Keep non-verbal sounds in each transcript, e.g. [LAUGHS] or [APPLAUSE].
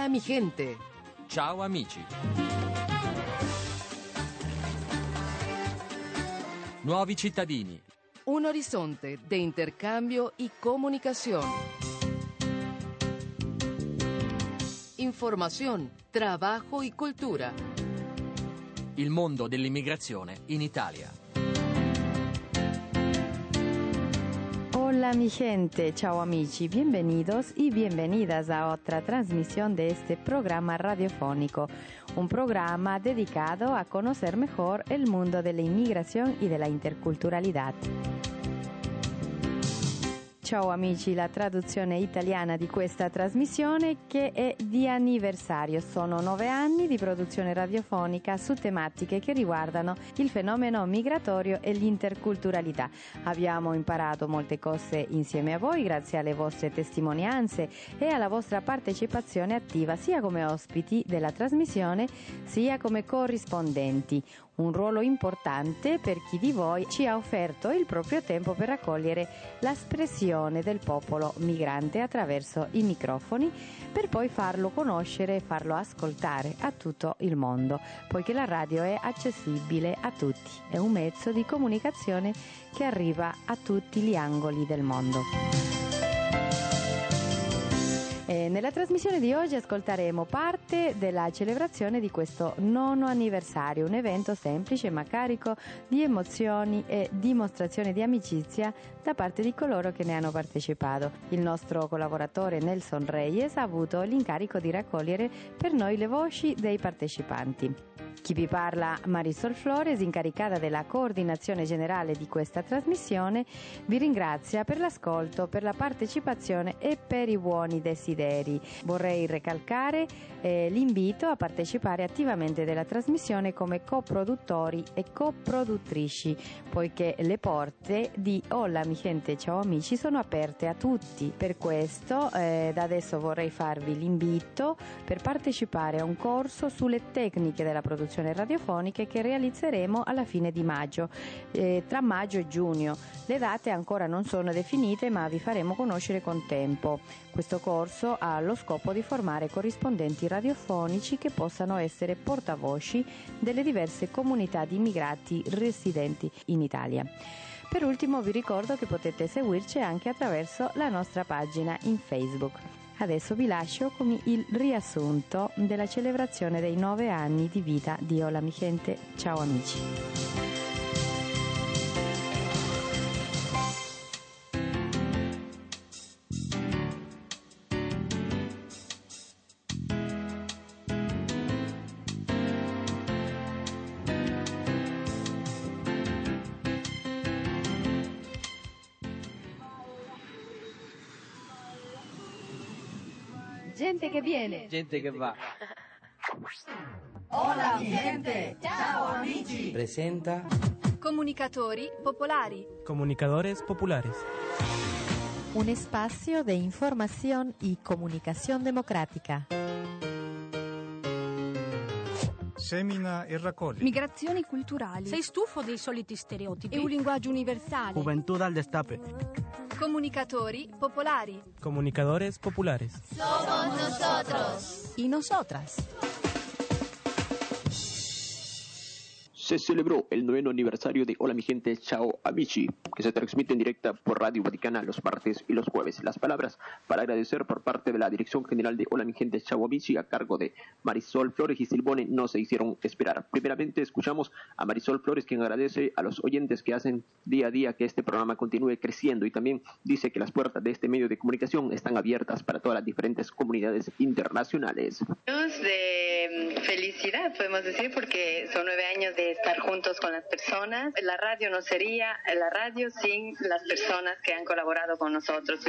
Hola mi gente. Ciao amici. Nuovi cittadini. Un horizonte de intercambio y comunicación. Información, trabajo y cultura. Il mondo dell'immigrazione in Italia. Hola mi gente, ciao amici, bienvenidos y bienvenidas a otra transmisión de este programa radiofónico, un programa dedicado a conocer mejor el mundo de la inmigración y de la interculturalidad. Ciao amici, la traduzione italiana di questa trasmissione che è di anniversario. Sono nove anni di produzione radiofonica su tematiche che riguardano il fenomeno migratorio e l'interculturalità. Abbiamo imparato molte cose insieme a voi grazie alle vostre testimonianze e alla vostra partecipazione attiva sia come ospiti della trasmissione sia come corrispondenti un ruolo importante per chi di voi ci ha offerto il proprio tempo per raccogliere l'espressione del popolo migrante attraverso i microfoni per poi farlo conoscere e farlo ascoltare a tutto il mondo, poiché la radio è accessibile a tutti, è un mezzo di comunicazione che arriva a tutti gli angoli del mondo. E nella trasmissione di oggi ascolteremo parte della celebrazione di questo nono anniversario, un evento semplice ma carico di emozioni e dimostrazione di amicizia da parte di coloro che ne hanno partecipato. Il nostro collaboratore Nelson Reyes ha avuto l'incarico di raccogliere per noi le voci dei partecipanti. Chi vi parla Marisol Flores, incaricata della coordinazione generale di questa trasmissione, vi ringrazia per l'ascolto, per la partecipazione e per i buoni desideri. Vorrei recalcare eh, l'invito a partecipare attivamente della trasmissione come coproduttori e coproduttrici, poiché le porte di Hola mi gente, ciao amici sono aperte a tutti. Per questo eh, da adesso vorrei farvi l'invito per partecipare a un corso sulle tecniche della produzione radiofoniche che realizzeremo alla fine di maggio, eh, tra maggio e giugno. Le date ancora non sono definite ma vi faremo conoscere con tempo. Questo corso ha lo scopo di formare corrispondenti radiofonici che possano essere portavoci delle diverse comunità di immigrati residenti in Italia. Per ultimo vi ricordo che potete seguirci anche attraverso la nostra pagina in Facebook. Adesso vi lascio con il riassunto della celebrazione dei nove anni di vita di Ola mi gente. Ciao amici. Gente che va. Hola mi gente, ciao amici. Presenta Comunicatori popolari. Comunicadores populares. Un espacio de información y comunicación democrática. Semina e raccoglie. Migrazioni culturali. Sei stufo dei soliti stereotipi? E un linguaggio universale. Juventud al Destape. Comunicatori popolari. Comunicadores populares. Somos nosotros. Y nosotras. Se celebró el noveno aniversario de Hola mi gente, chao amici, que se transmite en directa por Radio Vaticana los martes y los jueves. Las palabras para agradecer por parte de la Dirección General de Hola mi gente, chao amici, a cargo de Marisol Flores y Silbone, no se hicieron esperar. Primeramente escuchamos a Marisol Flores, quien agradece a los oyentes que hacen día a día que este programa continúe creciendo y también dice que las puertas de este medio de comunicación están abiertas para todas las diferentes comunidades internacionales. De felicidad, podemos decir, porque son nueve años de estar juntos con las personas. La radio no sería la radio sin las personas que han colaborado con nosotros.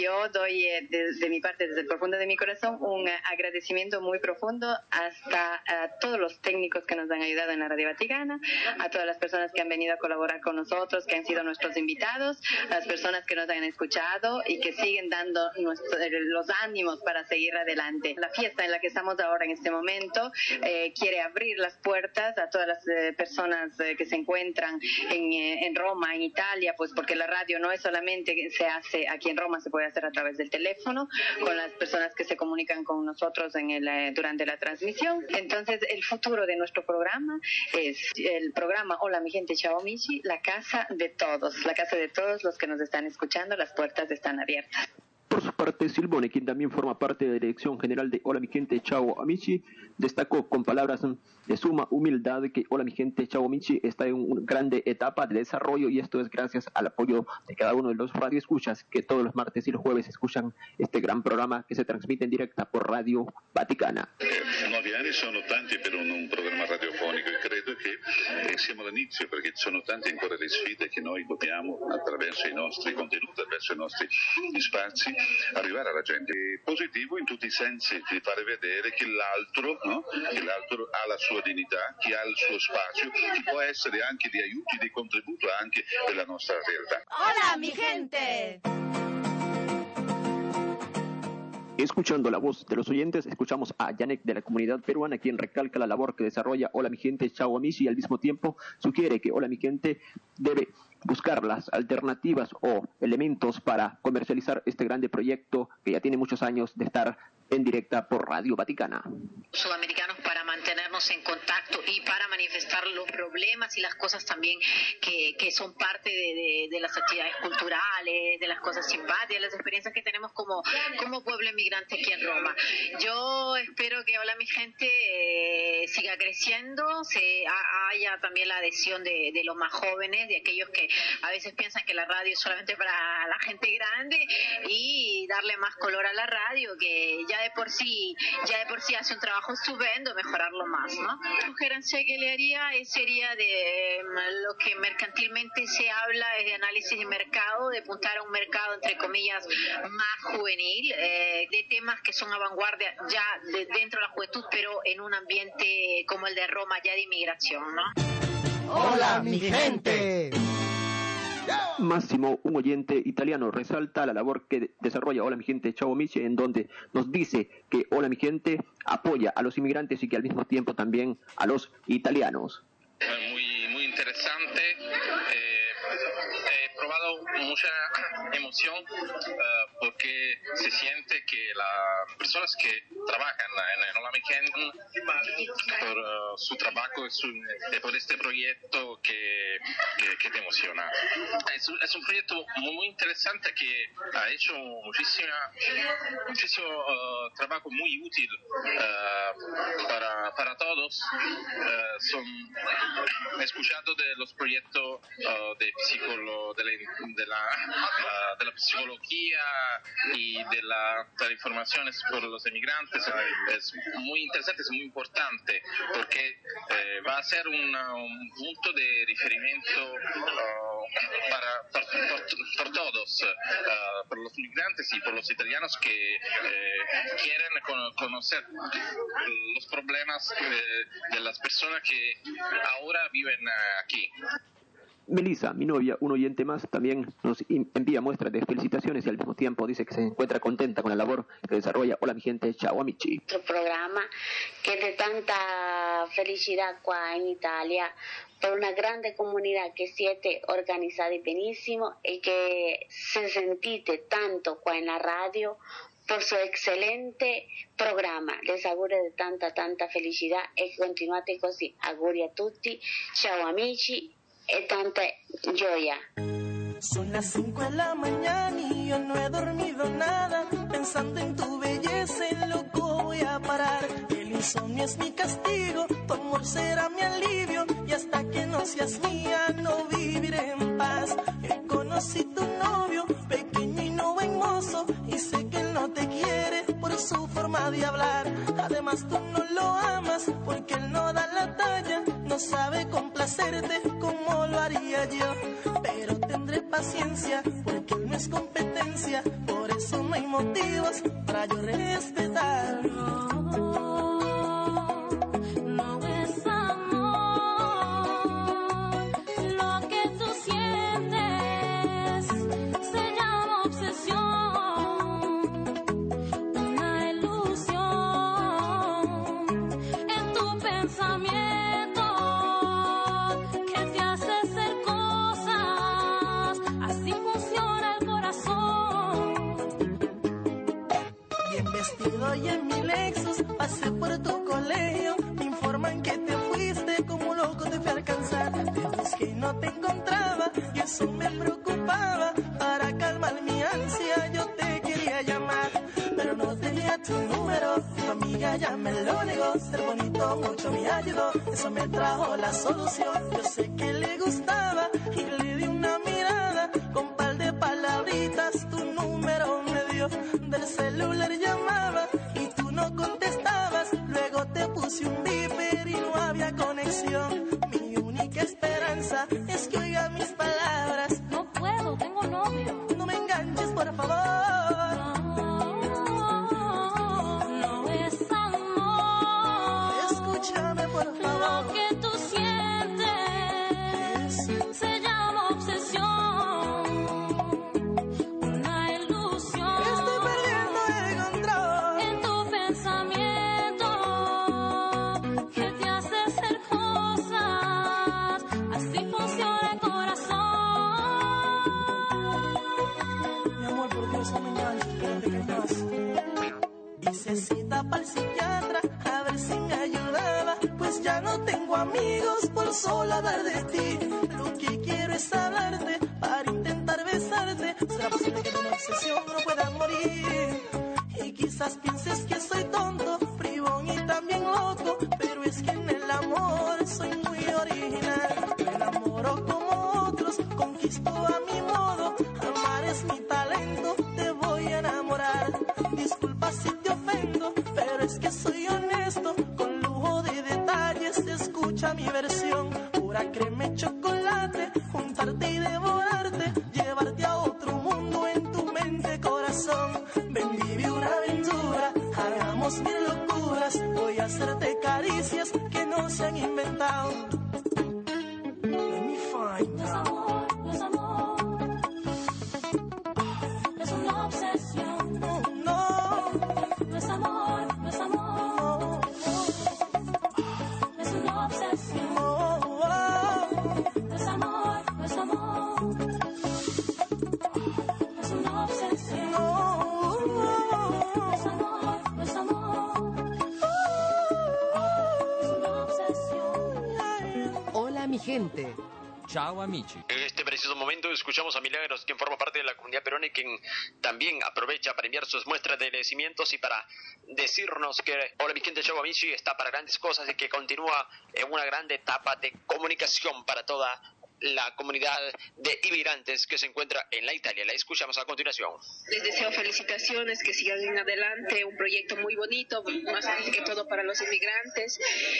Yo doy desde mi parte, desde el profundo de mi corazón, un agradecimiento muy profundo hasta a todos los técnicos que nos han ayudado en la Radio Vaticana, a todas las personas que han venido a colaborar con nosotros, que han sido nuestros invitados, a las personas que nos han escuchado y que siguen dando nuestro, los ánimos para seguir adelante. La fiesta en la que estamos ahora en este momento eh, quiere abrir las puertas a todas las personas eh, que se encuentran en, eh, en Roma, en Italia, pues porque la radio no es solamente se hace aquí en Roma, se puede hacer a través del teléfono con las personas que se comunican con nosotros en el, eh, durante la transmisión. Entonces, el futuro de nuestro programa es el programa Hola mi gente, chao Michi, la casa de todos, la casa de todos los que nos están escuchando, las puertas están abiertas. Por su parte, Silvone, quien también forma parte de la Dirección General de Hola mi gente, Chao Amici, destacó con palabras de suma humildad que Hola mi gente, Chao Amici está en una grande etapa de desarrollo y esto es gracias al apoyo de cada uno de los radioescuchas que todos los martes y los jueves escuchan este gran programa que se transmite en directa por Radio Vaticana. Nove anni sono tanti per un, un programma radiofonico e eh, siamo all'inizio perché ci sono tante ancora le sfide che noi dobbiamo attraverso i nostri contenuti, attraverso i nostri spazi arrivare alla gente. È positivo in tutti i sensi di fare vedere che l'altro, no? che l'altro ha la sua dignità, che ha il suo spazio, che può essere anche di aiuto, di contributo anche per la nostra realtà. Hola mi gente. Escuchando la voz de los oyentes, escuchamos a Yanek de la comunidad peruana, quien recalca la labor que desarrolla Hola mi gente, Chao Amici, y al mismo tiempo sugiere que Hola mi gente debe buscar las alternativas o elementos para comercializar este grande proyecto que ya tiene muchos años de estar en directa por Radio Vaticana. sudamericanos para mantenernos en contacto y para manifestar los problemas y las cosas también que, que son parte de, de- las actividades culturales, de las cosas simpáticas, las experiencias que tenemos como, como pueblo inmigrante aquí en Roma. Yo espero que Hola mi gente eh, siga creciendo, se ha- haya también la adhesión de, de los más jóvenes, de aquellos que a veces piensan que la radio es solamente para la gente grande y darle más color a la radio que ya de por sí ya de por sí hace un trabajo estupendo mejorarlo más no la sugerencia que le haría sería de em, lo que mercantilmente se habla es de análisis de mercado de apuntar a un mercado entre comillas más juvenil eh, de temas que son a ya de- dentro de la juventud pero en un ambiente como el de Roma ya de inmigración no Hola mi gente. Máximo, un oyente italiano, resalta la labor que desarrolla Hola mi gente, Chao Amici, en donde nos dice que Hola mi gente apoya a los inmigrantes y que al mismo tiempo también a los italianos. muy interesante. Eh, mucha [CLEARS THROAT] emoción eh, porque se siente que las personas que trabajan en, Hola Mi Gente, por eh, su trabajo y, su- y por este proyecto que, que, que te emociona. Es, es un proyecto muy, muy interesante que ha hecho muchísima, muchísimo eh, trabajo muy útil eh, para, para todos. Eh, son, [CLEARS THROAT] he escuchado de los proyectos eh, de, psicolo- de, la, de, de la psicología y de la, de la información por los emigrantes. Es muy interesante, es muy importante porque eh, va a ser un punto de referimiento eh, para, todos, eh, por los migrantes y por los italianos que eh, quieren cono- conocer los problemas eh, de las personas que ahora viven eh, aquí. Melissa, mi novia, un oyente más, también nos envía muestras de felicitaciones y al mismo tiempo dice que se encuentra contenta con la labor que desarrolla Hola mi gente, Chao Amici. nuestro programa que es de tanta felicidad qua in Italia por una grande comunidad que siete organizzata benissimo y que se sentite tanto qua en la radio por su excelente programa. Les auguro de tanta, tanta felicidad y continuate così. Auguri a tutti, ciao amici tanta gioia. Son las 5 de la mañana y yo no he dormido nada. Pensando en tu belleza, loco voy a parar. El insomnio es mi castigo, tu amor será mi alivio. Y hasta que no seas mía, no viviré en paz. Yo conocí tu novio, pequeño y no buen mozo. Y sé que él no te quiere por su forma de hablar. Además, tú no lo amas porque él no da la talla. No sabe complacerte como lo haría yo. Pero tendré paciencia porque no es competencia. Por eso no hay motivos para yo respetar. Tu número. Tu amiga ya me lo negó, ser bonito mucho me ayudó, eso me trajo la solución. Yo sé que le gustaba y le cita para el psiquiatra a ver si me ayudaba. Pues ya no tengo amigos por solo hablar de ti. Lo que quiero es hablarte para intentar besarte. ¿Será posible que una obsesión no pueda morir? Y quizás pienses que soy tonto, No es amor, no es amor. Es una obsesión. No, no, No es amor, no es amor. Es una obsesión. no. No es amor, no es amor. Es una obsesión. No es amor, no es amor. Es una obsesión. Hola mi gente. Ciao amici. En este preciso momento escuchamos a Milagros, quien forma parte de la comunidad peruana y quien también aprovecha para enviar sus muestras de agradecimientos y para decirnos que Hola mi gente Chavo Amici está para grandes cosas y que continúa en una grande etapa de comunicación para toda la comunidad de inmigrantes que se encuentra en la Italia. La escuchamos a continuación. Les deseo felicitaciones, que sigan en adelante, un proyecto muy bonito, más que todo para los inmigrantes,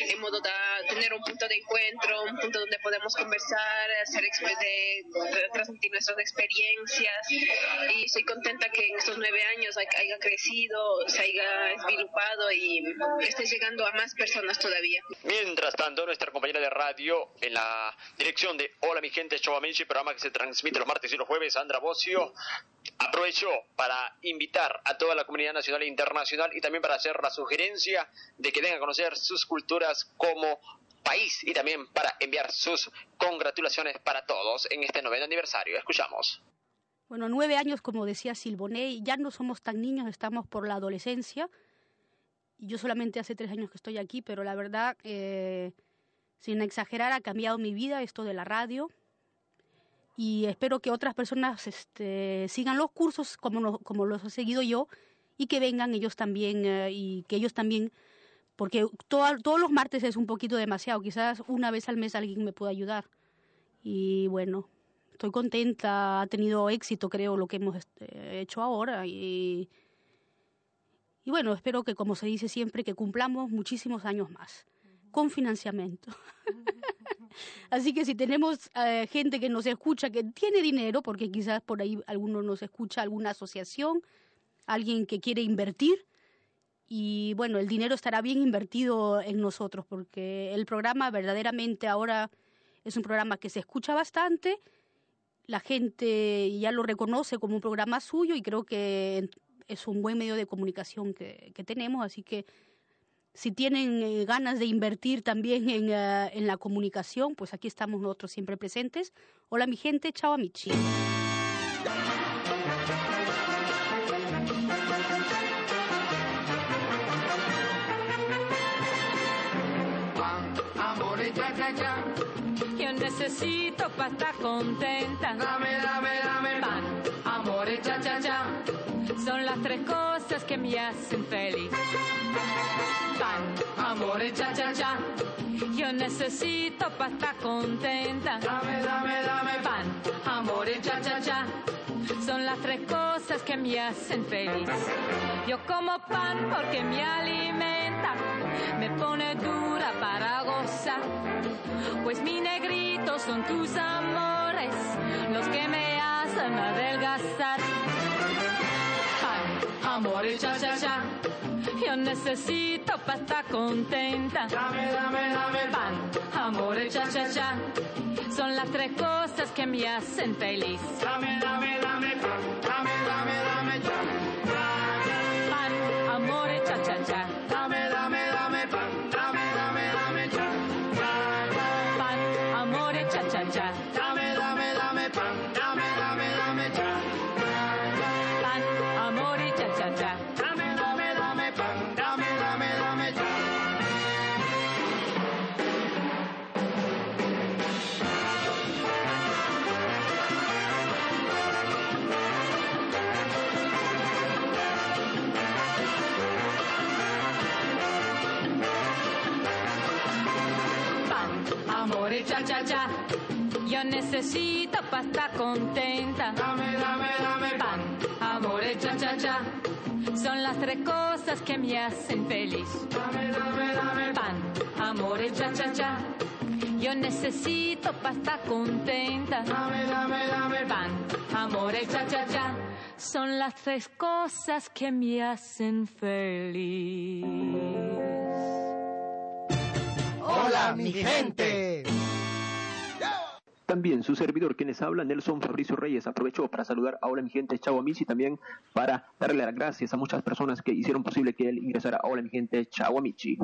en modo de tener un punto de encuentro, un punto donde podemos conversar, hacer de, de transmitir nuestras experiencias. Y estoy contenta que en estos nueve años hay- haya crecido, se haya esvilupado y esté llegando a más personas todavía. Mientras tanto, nuestra compañera de radio en la dirección de Hola mi gente, Chau Amici, programa que se transmite los martes y los jueves, Sandra Bocio, aprovechó para invitar a toda la comunidad nacional e internacional y también para hacer la sugerencia de que den a conocer sus culturas como país y también para enviar sus congratulaciones para todos en este noveno aniversario. Escuchamos. Bueno, nueve años, como decía Silboné, ya no somos tan niños, estamos por la adolescencia. Yo solamente hace tres años que estoy aquí, pero la verdad, eh, sin exagerar, ha cambiado mi vida esto de la radio. Y espero que otras personas este, sigan los cursos como, como los he seguido yo y que vengan ellos también eh, y que ellos también, porque todo- todos los martes es un poquito demasiado, quizás una vez al mes alguien me pueda ayudar. Y bueno, estoy contenta, ha tenido éxito creo lo que hemos este, hecho ahora y, y bueno, espero que como se dice siempre, que cumplamos muchísimos años más, con financiamiento. [LAUGHS] Así que si tenemos eh, gente que nos escucha, que tiene dinero, porque quizás por ahí alguno nos escucha, alguna asociación, alguien que quiere invertir, y bueno, el dinero estará bien invertido en nosotros, porque el programa verdaderamente ahora es un programa que se escucha bastante, la gente ya lo reconoce como un programa suyo y creo que es un buen medio de comunicación que, que tenemos, así que si tienen eh, ganas de invertir también en, uh, en, la comunicación, pues aquí estamos nosotros siempre presentes. Hola mi gente, chao amici. Yo. Dame, dame, dame. Pan, amor, cha, cha, cha. Son las tres cosas que me hacen feliz. Pan, amor y cha cha cha. Yo necesito para estar contenta. Dame, dame, dame pan, amor y cha cha cha. Son las tres cosas que me hacen feliz. Yo como pan porque me alimenta, me pone dura para gozar. Pues mi negrito son tus amores, los que me hacen adelgazar. Pan, amor y cha cha cha. Yo necesito para estar contenta. Dame, dame, dame pan, amor y cha cha cha. Son las tres cosas que me hacen feliz. Dame, dame, dame pan, dame, dame, dame cha. Pan, amor y cha cha Yo necesito para estar contenta. Dame, dame, dame pan, amor y cha cha cha. Son las tres cosas que me hacen feliz. Dame, dame, dame pan, amor y cha cha cha. Yo necesito para estar contenta. Dame, dame, dame pan, amor y cha cha cha. Son las tres cosas que me hacen feliz. Hola, mi gente. También su servidor, quienes habla, Nelson Fabricio Reyes, aprovechó para saludar a Hola mi gente Chao Amici y también para darle las gracias a muchas personas que hicieron posible que él ingresara a Hola mi gente Chao Amici.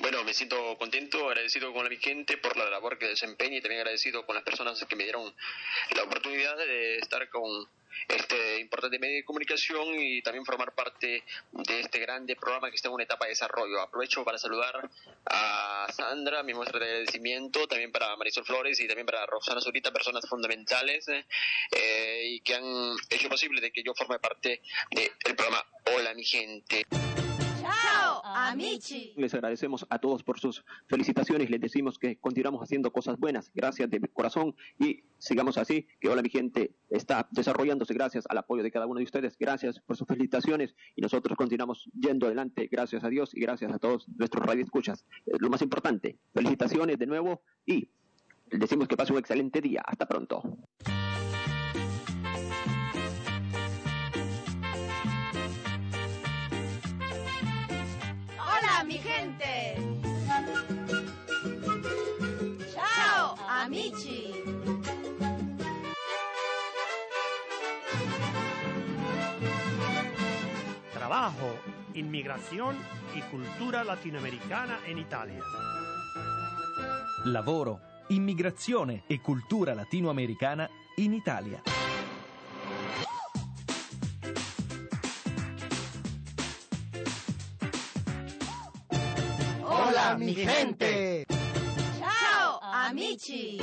Bueno, me siento contento, agradecido con la mi gente por la labor que desempeña y también agradecido con las personas que me dieron la oportunidad de estar con este importante medio de comunicación y también formar parte de este grande programa que está en una etapa de desarrollo. Aprovecho para saludar a Sandra, mi muestra de agradecimiento, también para Marisol Flores y también para Roxana Zurita, personas fundamentales eh, y que han hecho posible de que yo forme parte del programa Hola mi gente. Amici. Les agradecemos a todos por sus felicitaciones. Les decimos que continuamos haciendo cosas buenas. Gracias de corazón y sigamos así. Que Hola mi gente está desarrollándose gracias al apoyo de cada uno de ustedes. Gracias por sus felicitaciones y nosotros continuamos yendo adelante. Gracias a Dios y gracias a todos nuestros radioescuchas. Eh, Lo más importante, felicitaciones de nuevo y decimos que pase un excelente día. Hasta pronto. Trabajo, inmigración y cultura latinoamericana in Italia. Lavoro, immigrazione e cultura latinoamericana in Italia. Hola, mi gente. Chao, amici.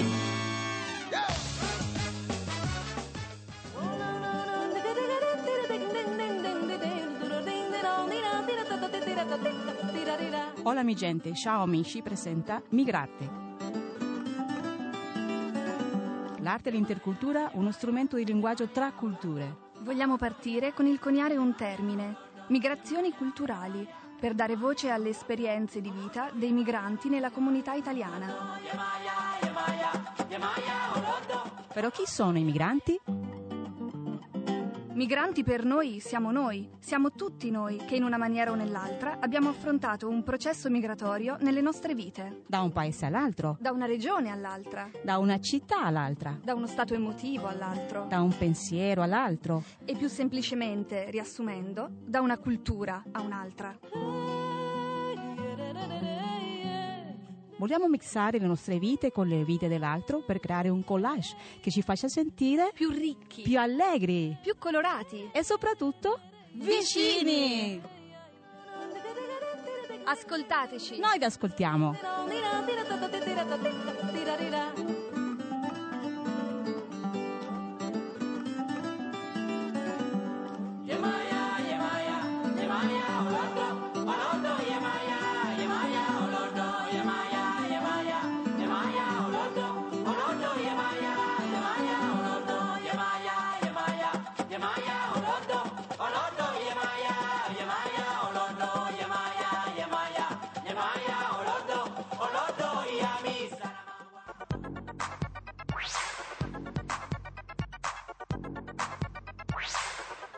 Hola mi gente, ciao amici presenta Migrate. L'arte e l'intercultura, uno strumento di linguaggio tra culture. Vogliamo partire con il coniare un termine, migrazioni culturali, per dare voce alle esperienze di vita dei migranti nella comunità italiana. Però chi sono i migranti? Migranti per noi siamo noi, siamo tutti noi che in una maniera o nell'altra abbiamo affrontato un processo migratorio nelle nostre vite, Da un paese all'altro, da una regione all'altra, da una città all'altra, da uno stato emotivo all'altro. Da un pensiero all'altro. e più semplicemente, riassumendo, da una cultura a un'altra. Vogliamo mixare le nostre vite con le vite dell'altro per creare un collage che ci faccia sentire più ricchi, più allegri più colorati e soprattutto Vicini. Ascoltateci. Noi vi ascoltiamo.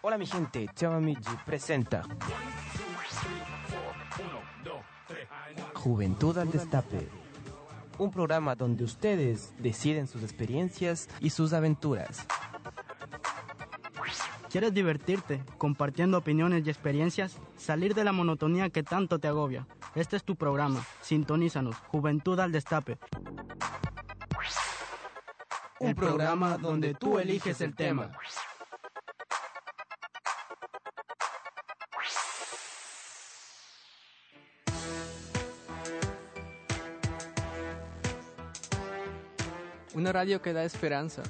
Hola mi gente, Ciao Amici presenta Juventud al Destape, un programa donde ustedes deciden sus experiencias y sus aventuras. ¿Quieres divertirte, compartiendo opiniones y experiencias? Salir de la monotonía que tanto te agobia. Este es tu programa. Sintonízanos. Juventud al Destape. Un programa donde tú eliges el tema. Una radio que da esperanza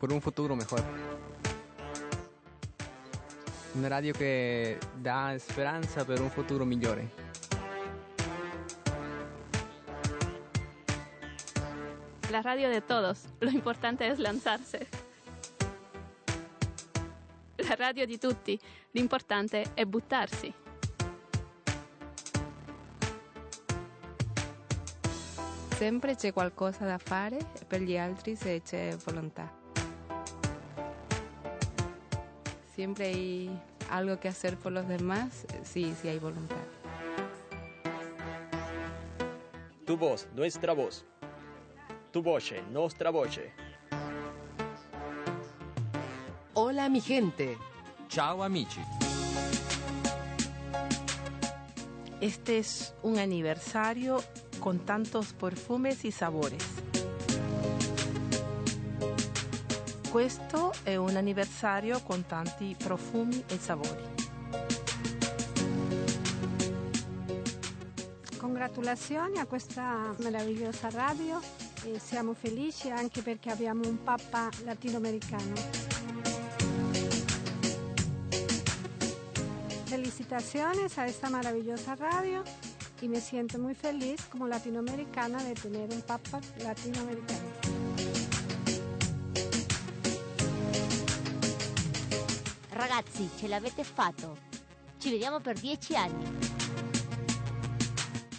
por un futuro mejor. Una radio que da esperanza per un futuro migliore. La radio de todos. Lo importante es lanzarse. La radio di tutti. L'importante è buttarsi. Sempre c'è qualcosa da fare per gli altri se c'è volontà. Siempre hay algo que hacer por los demás si, si hay voluntad. Tu voz, nuestra voz. Tu voce, nostra voce. Hola mi gente. Ciao amici. Este es un aniversario con tantos perfumes y sabores. Questo è un anniversario con tanti profumi e sapori. Congratulazioni a questa meravigliosa radio e siamo felici anche perché abbiamo un papa latinoamericano. Felicitaciones a esta maravillosa radio y me siento muy feliz como latinoamericana de tener un papa latinoamericano. Ragazzi, ce l'avete fatto. Ci vediamo per dieci anni.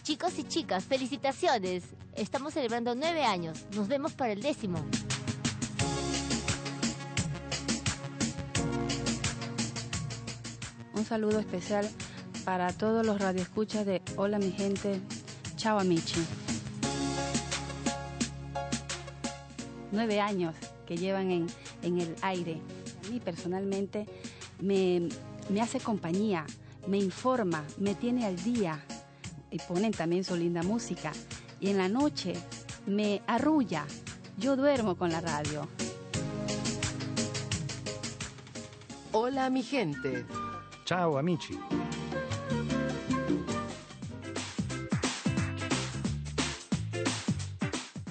Chicos y chicas, felicitaciones. Estamos celebrando nueve años. Nos vemos para el décimo. Un saludo especial para todos los radioescuchas de Hola mi gente, chao amici. Nueve años que llevan en, en el aire. A mí personalmente me, me hace compañía, me informa, me tiene al día y ponen también su linda música. Y en la noche me arrulla. Yo duermo con la radio. Hola mi gente. Ciao amici.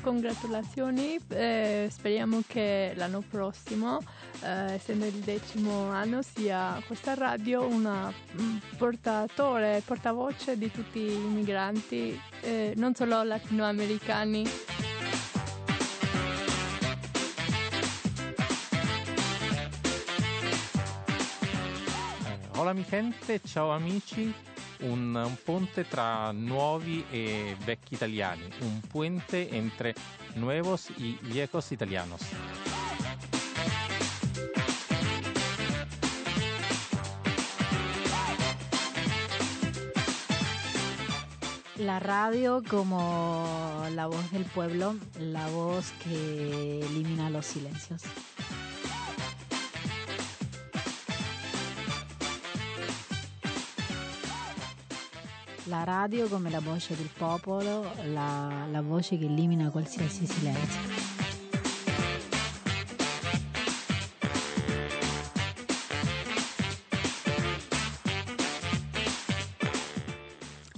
Congratulazioni, eh, speriamo che l'anno prossimo, eh, essendo il decimo anno, sia questa radio una mm, portatore, portavoce di tutti i migranti, eh, non solo latinoamericani. Hola mi gente, ciao amici, un, un, ponte tra nuovi e vecchi italiani, un puente entre nuevos y viejos italianos. La radio como la voz del pueblo, la voz que elimina los silencios. la radio come la voce del popolo, la, la voce che elimina qualsiasi silenzio.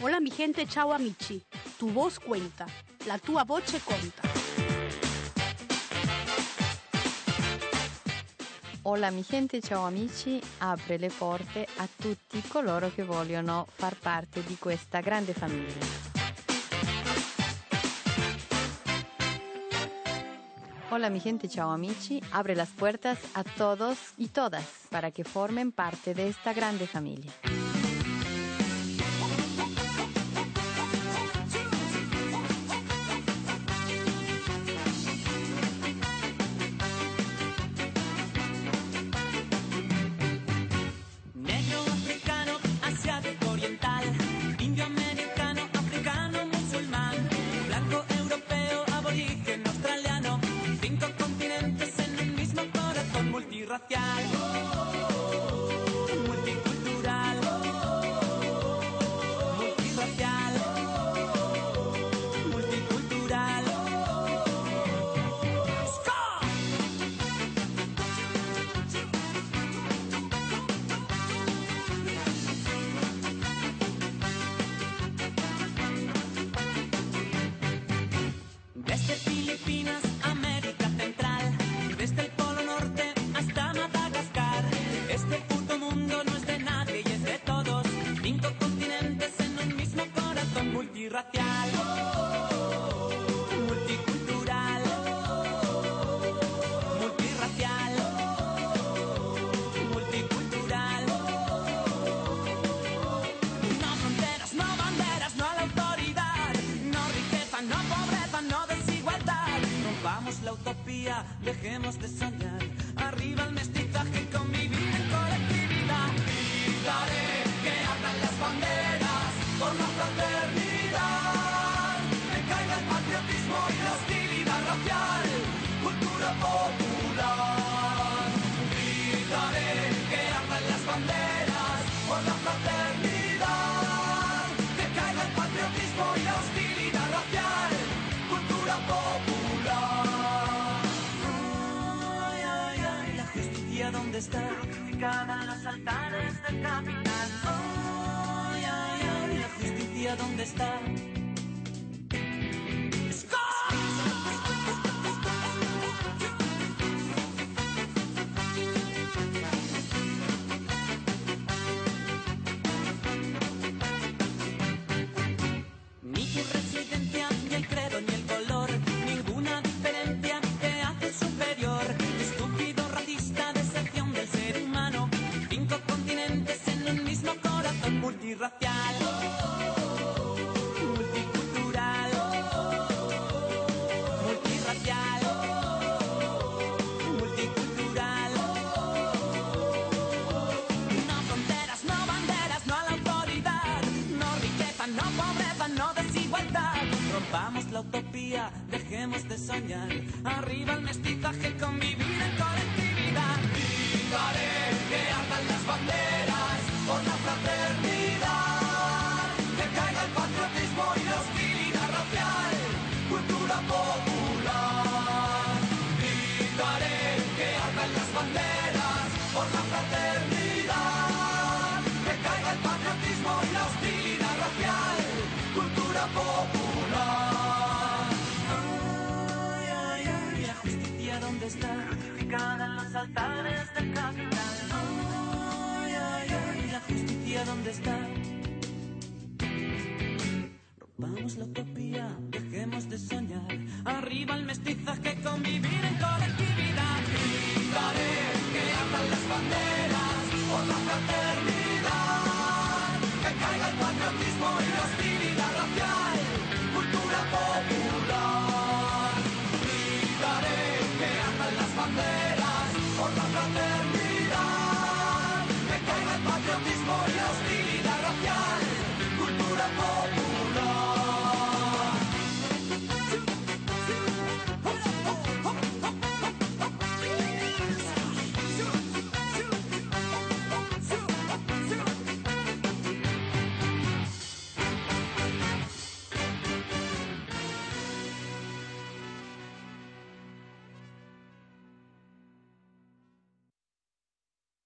Hola mi gente, ciao amici, tu voz cuenta, la tua voce conta. Hola mi gente, ciao amici, apre le porte a tutti coloro che vogliono far parte di questa grande famiglia. Hola mi gente, chao amici, abre las puertas a todos y todas para que formen parte de esta grande familia. dónde está. Crucificada en los altares este del capital. Oh, yeah, yeah, yeah. La justicia dónde está. dejemos de soñar. Arriba el mestizaje convivial. Vamos la utopía, dejemos de soñar. Arriba el mestizaje, convivir en colectividad. Gritaré que ardan las banderas por la